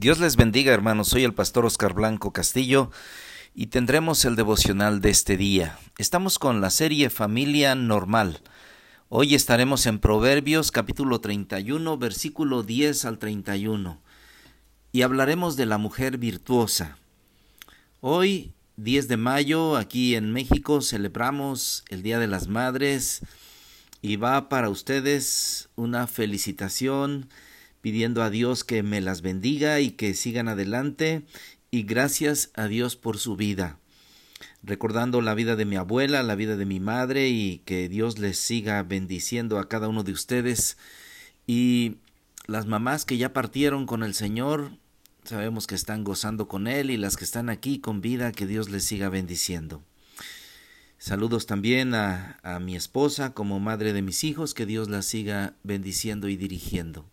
Dios les bendiga, hermanos. Soy el pastor Oscar Blanco Castillo y tendremos el devocional de este día. Estamos con la serie Familia Normal. Hoy estaremos en Proverbios capítulo 31, versículo 10 al 31 y hablaremos de la mujer virtuosa. Hoy, 10 de mayo, aquí en México celebramos el Día de las Madres y va para ustedes una felicitación pidiendo a Dios que me las bendiga y que sigan adelante y gracias a Dios por su vida. Recordando la vida de mi abuela, la vida de mi madre y que Dios les siga bendiciendo a cada uno de ustedes y las mamás que ya partieron con el Señor, sabemos que están gozando con Él y las que están aquí con vida, que Dios les siga bendiciendo. Saludos también a, a mi esposa como madre de mis hijos, que Dios la siga bendiciendo y dirigiendo.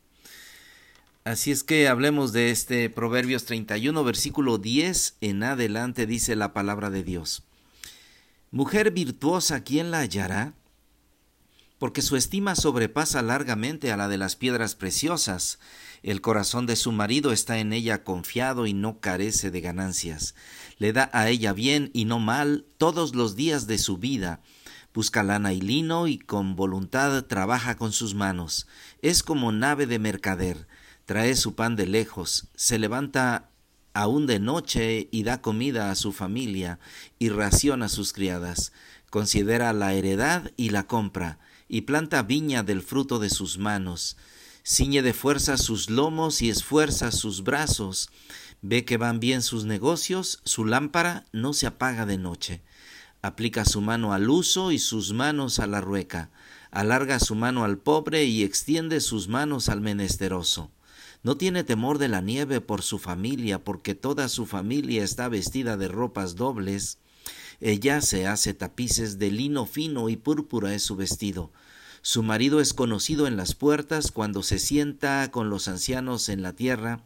Así es que hablemos de este Proverbios 31, versículo 10 en adelante dice la palabra de Dios. Mujer virtuosa, ¿quién la hallará? Porque su estima sobrepasa largamente a la de las piedras preciosas. El corazón de su marido está en ella confiado y no carece de ganancias. Le da a ella bien y no mal todos los días de su vida. Busca lana y lino y con voluntad trabaja con sus manos. Es como nave de mercader trae su pan de lejos, se levanta aún de noche y da comida a su familia y ración a sus criadas, considera la heredad y la compra, y planta viña del fruto de sus manos, ciñe de fuerza sus lomos y esfuerza sus brazos, ve que van bien sus negocios, su lámpara no se apaga de noche, aplica su mano al uso y sus manos a la rueca, alarga su mano al pobre y extiende sus manos al menesteroso no tiene temor de la nieve por su familia, porque toda su familia está vestida de ropas dobles. Ella se hace tapices de lino fino y púrpura es su vestido. Su marido es conocido en las puertas cuando se sienta con los ancianos en la tierra.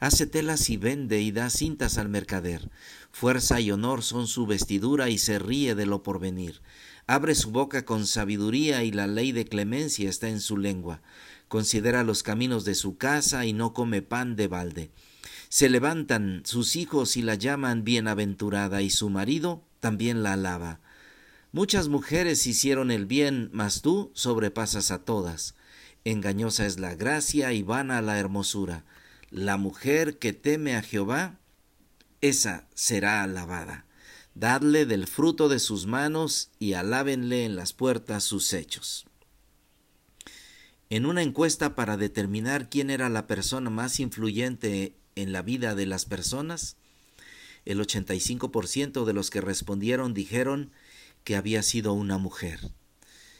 Hace telas y vende y da cintas al mercader. Fuerza y honor son su vestidura y se ríe de lo porvenir. Abre su boca con sabiduría y la ley de clemencia está en su lengua considera los caminos de su casa y no come pan de balde. Se levantan sus hijos y la llaman bienaventurada y su marido también la alaba. Muchas mujeres hicieron el bien, mas tú sobrepasas a todas. Engañosa es la gracia y vana la hermosura. La mujer que teme a Jehová, esa será alabada. Dadle del fruto de sus manos y alábenle en las puertas sus hechos. En una encuesta para determinar quién era la persona más influyente en la vida de las personas, el 85% de los que respondieron dijeron que había sido una mujer.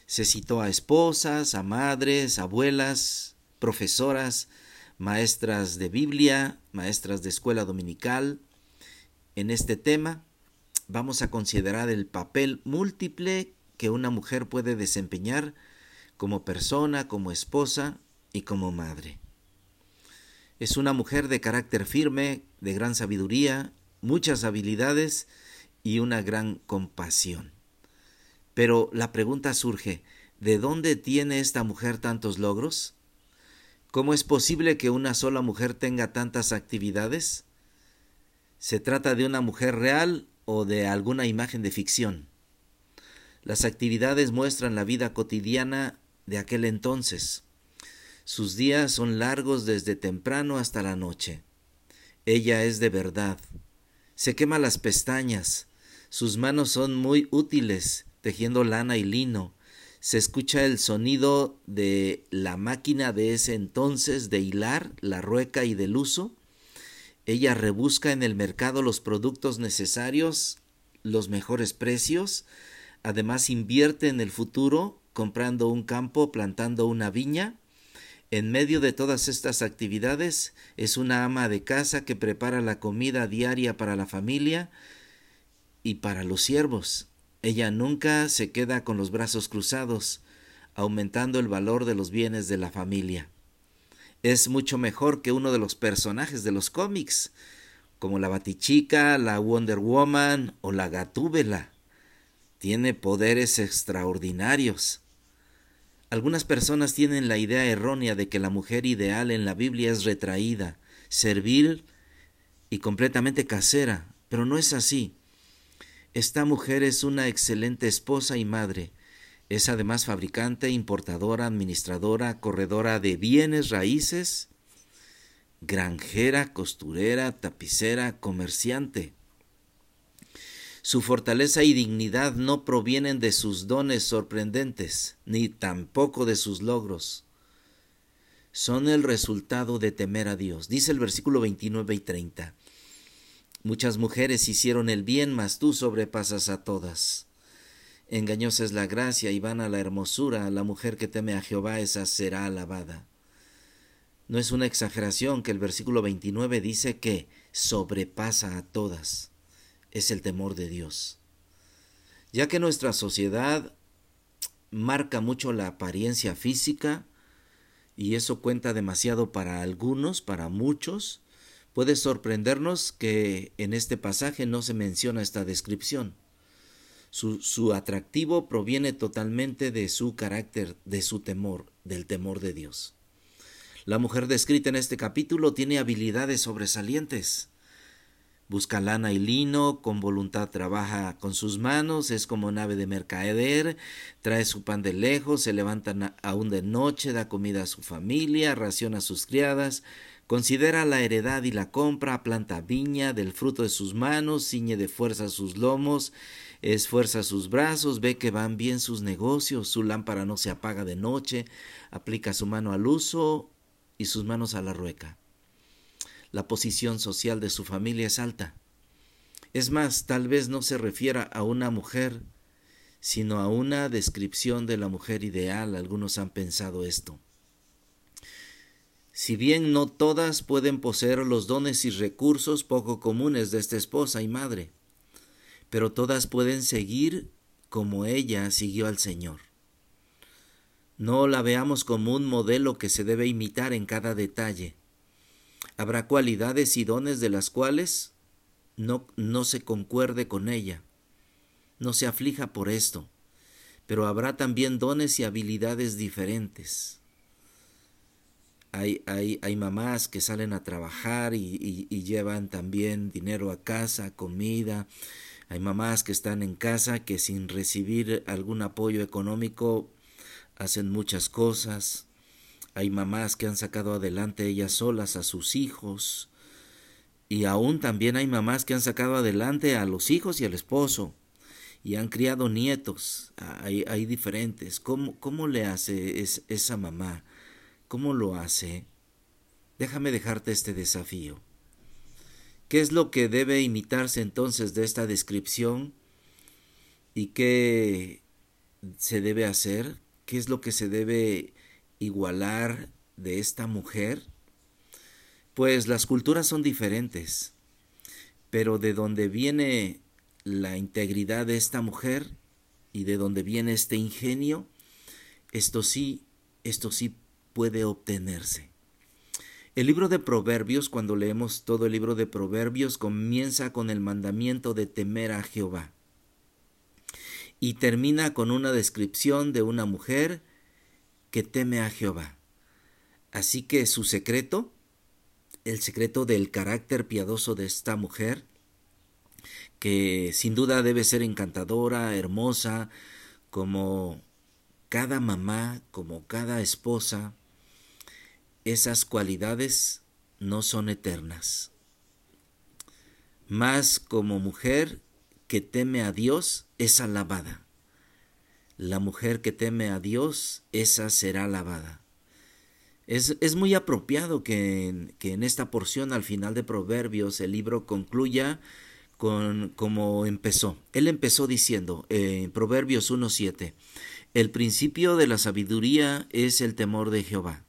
Se citó a esposas, a madres, abuelas, profesoras, maestras de Biblia, maestras de escuela dominical. En este tema vamos a considerar el papel múltiple que una mujer puede desempeñar como persona, como esposa y como madre. Es una mujer de carácter firme, de gran sabiduría, muchas habilidades y una gran compasión. Pero la pregunta surge, ¿de dónde tiene esta mujer tantos logros? ¿Cómo es posible que una sola mujer tenga tantas actividades? ¿Se trata de una mujer real o de alguna imagen de ficción? Las actividades muestran la vida cotidiana de aquel entonces. Sus días son largos desde temprano hasta la noche. Ella es de verdad. Se quema las pestañas. Sus manos son muy útiles, tejiendo lana y lino. Se escucha el sonido de la máquina de ese entonces de hilar, la rueca y del uso. Ella rebusca en el mercado los productos necesarios, los mejores precios, además invierte en el futuro comprando un campo, plantando una viña. En medio de todas estas actividades es una ama de casa que prepara la comida diaria para la familia y para los siervos. Ella nunca se queda con los brazos cruzados, aumentando el valor de los bienes de la familia. Es mucho mejor que uno de los personajes de los cómics, como la Batichica, la Wonder Woman o la Gatúbela. Tiene poderes extraordinarios. Algunas personas tienen la idea errónea de que la mujer ideal en la Biblia es retraída, servil y completamente casera, pero no es así. Esta mujer es una excelente esposa y madre. Es además fabricante, importadora, administradora, corredora de bienes raíces, granjera, costurera, tapicera, comerciante. Su fortaleza y dignidad no provienen de sus dones sorprendentes, ni tampoco de sus logros. Son el resultado de temer a Dios. Dice el versículo 29 y 30. Muchas mujeres hicieron el bien, mas tú sobrepasas a todas. Engañosa es la gracia y vana la hermosura. La mujer que teme a Jehová, esa será alabada. No es una exageración que el versículo 29 dice que sobrepasa a todas es el temor de Dios. Ya que nuestra sociedad marca mucho la apariencia física, y eso cuenta demasiado para algunos, para muchos, puede sorprendernos que en este pasaje no se menciona esta descripción. Su, su, atractivo proviene totalmente de su carácter, de su temor, del temor de Dios. La mujer descrita en este capítulo tiene habilidades sobresalientes. Busca lana y lino, con voluntad trabaja con sus manos, es como nave de mercader, trae su pan de lejos, se levanta aún de noche, da comida a su familia, raciona a sus criadas, considera la heredad y la compra, planta viña del fruto de sus manos, ciñe de fuerza sus lomos, esfuerza sus brazos, ve que van bien sus negocios, su lámpara no se apaga de noche, aplica su mano al uso y sus manos a la rueca la posición social de su familia es alta. Es más, tal vez no se refiera a una mujer, sino a una descripción de la mujer ideal. Algunos han pensado esto. Si bien no todas pueden poseer los dones y recursos poco comunes de esta esposa y madre, pero todas pueden seguir como ella siguió al Señor. No la veamos como un modelo que se debe imitar en cada detalle, Habrá cualidades y dones de las cuales no, no se concuerde con ella. No se aflija por esto, pero habrá también dones y habilidades diferentes. Hay, hay, hay, mamás que salen a trabajar y, y, llevan también dinero a casa, comida. Hay mamás que están en casa que sin recibir algún apoyo económico hacen muchas cosas. Hay mamás que han sacado adelante ellas solas a sus hijos. Y aún también hay mamás que han sacado adelante a los hijos y al esposo. Y han criado nietos. Hay, hay diferentes. ¿Cómo, ¿Cómo le hace esa mamá? ¿Cómo lo hace? Déjame dejarte este desafío. ¿Qué es lo que debe imitarse entonces de esta descripción? ¿Y qué se debe hacer? ¿Qué es lo que se debe igualar de esta mujer? Pues las culturas son diferentes, pero de donde viene la integridad de esta mujer y de donde viene este ingenio, esto sí, esto sí puede obtenerse. El libro de Proverbios, cuando leemos todo el libro de Proverbios, comienza con el mandamiento de temer a Jehová y termina con una descripción de una mujer que teme a Jehová. Así que su secreto, el secreto del carácter piadoso de esta mujer, que sin duda debe ser encantadora, hermosa, como cada mamá, como cada esposa, esas cualidades no son eternas. Más como mujer que teme a Dios es alabada. La mujer que teme a Dios, esa será alabada. Es, es muy apropiado que en, que en, esta porción al final de Proverbios el libro concluya con como empezó. Él empezó diciendo en Proverbios 1.7, el principio de la sabiduría es el temor de Jehová.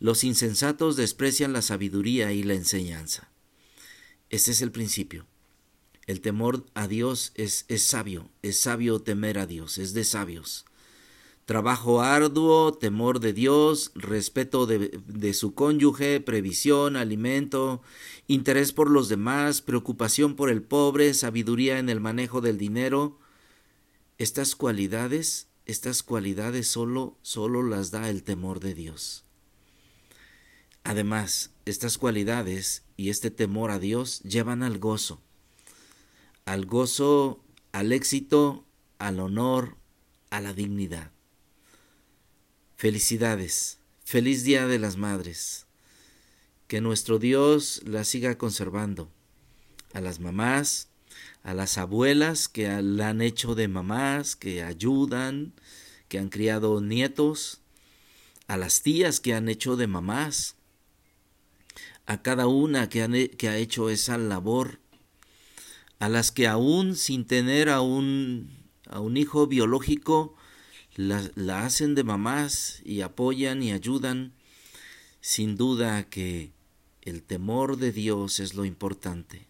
Los insensatos desprecian la sabiduría y la enseñanza. Este es el principio. El temor a Dios es, es sabio, es sabio temer a Dios, es de sabios. Trabajo arduo, temor de Dios, respeto de, de, su cónyuge, previsión, alimento, interés por los demás, preocupación por el pobre, sabiduría en el manejo del dinero. Estas cualidades estas cualidades solo, solo las da el temor de Dios. Además, estas cualidades y este temor a Dios llevan al gozo, al gozo, al éxito, al honor, a la dignidad. Felicidades, feliz Día de las Madres. Que nuestro Dios la siga conservando. A las mamás, a las abuelas que la han hecho de mamás, que ayudan, que han criado nietos, a las tías que han hecho de mamás, a cada una que, que ha hecho esa labor, a las que aún sin tener a un, a un hijo biológico, la, la hacen de mamás y apoyan y ayudan, sin duda que el temor de Dios es lo importante.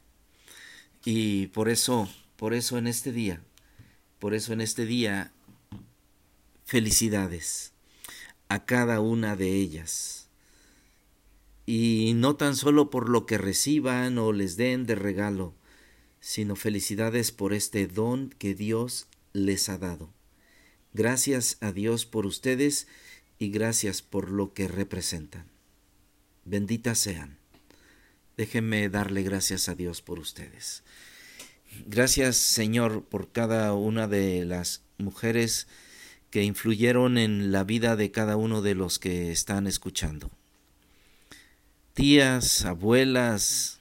Y por eso, por eso en este día, por eso en este día, felicidades a cada una de ellas. Y no tan solo por lo que reciban o les den de regalo, sino felicidades por este don que Dios les ha dado. Gracias a Dios por ustedes y gracias por lo que representan. Benditas sean. Déjenme darle gracias a Dios por ustedes. Gracias Señor por cada una de las mujeres que influyeron en la vida de cada uno de los que están escuchando. Tías, abuelas,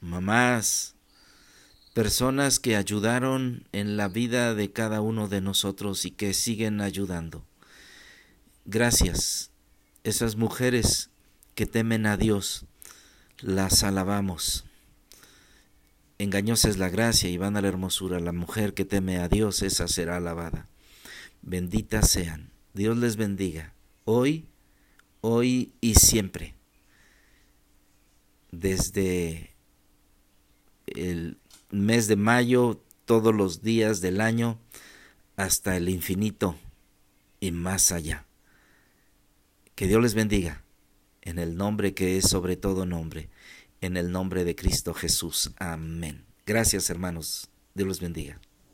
mamás, personas que ayudaron en la vida de cada uno de nosotros y que siguen ayudando. Gracias, esas mujeres que temen a Dios las alabamos. Engañosa es la gracia y van a la hermosura. La mujer que teme a Dios, esa será alabada. Benditas sean. Dios les bendiga. Hoy, hoy y siempre. Desde el mes de mayo, todos los días del año, hasta el infinito y más allá. Que Dios les bendiga en el nombre que es sobre todo nombre, en el nombre de Cristo Jesús. Amén. Gracias hermanos. Dios los bendiga.